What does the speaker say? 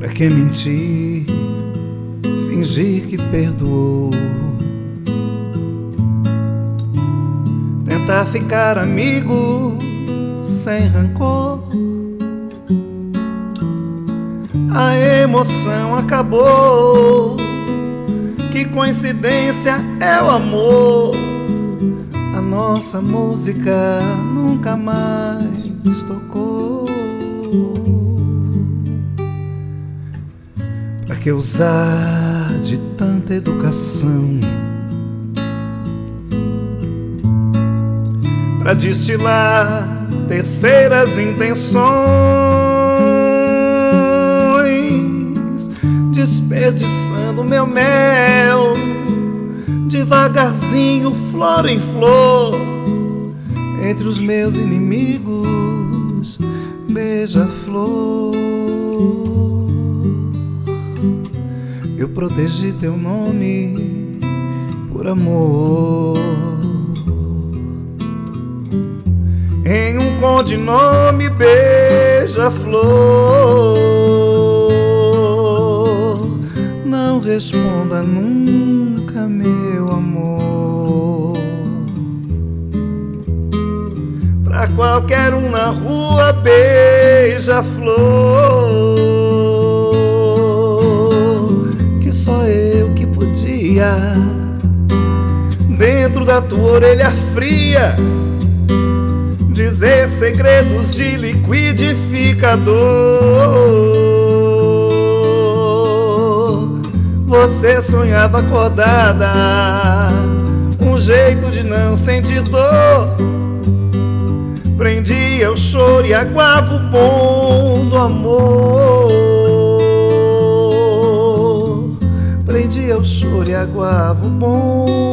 Pra que mentir, fingir que perdoou? Tentar ficar amigo sem rancor. A emoção acabou. Que coincidência é o amor. A nossa música nunca mais tocou. Pra que usar de tanta educação? Pra destilar terceiras intenções, desperdiçando meu mel, devagarzinho, flor em flor, entre os meus inimigos, beija-flor. Protegi teu nome por amor. Em um codinome beija-flor. Não responda nunca, meu amor. Pra qualquer um na rua, beija-flor. Podia. Dentro da tua orelha fria dizer segredos de liquidificador. Você sonhava acordada, um jeito de não sentir dor. Prendia o choro e aguava o bom do amor. E aguava o bom.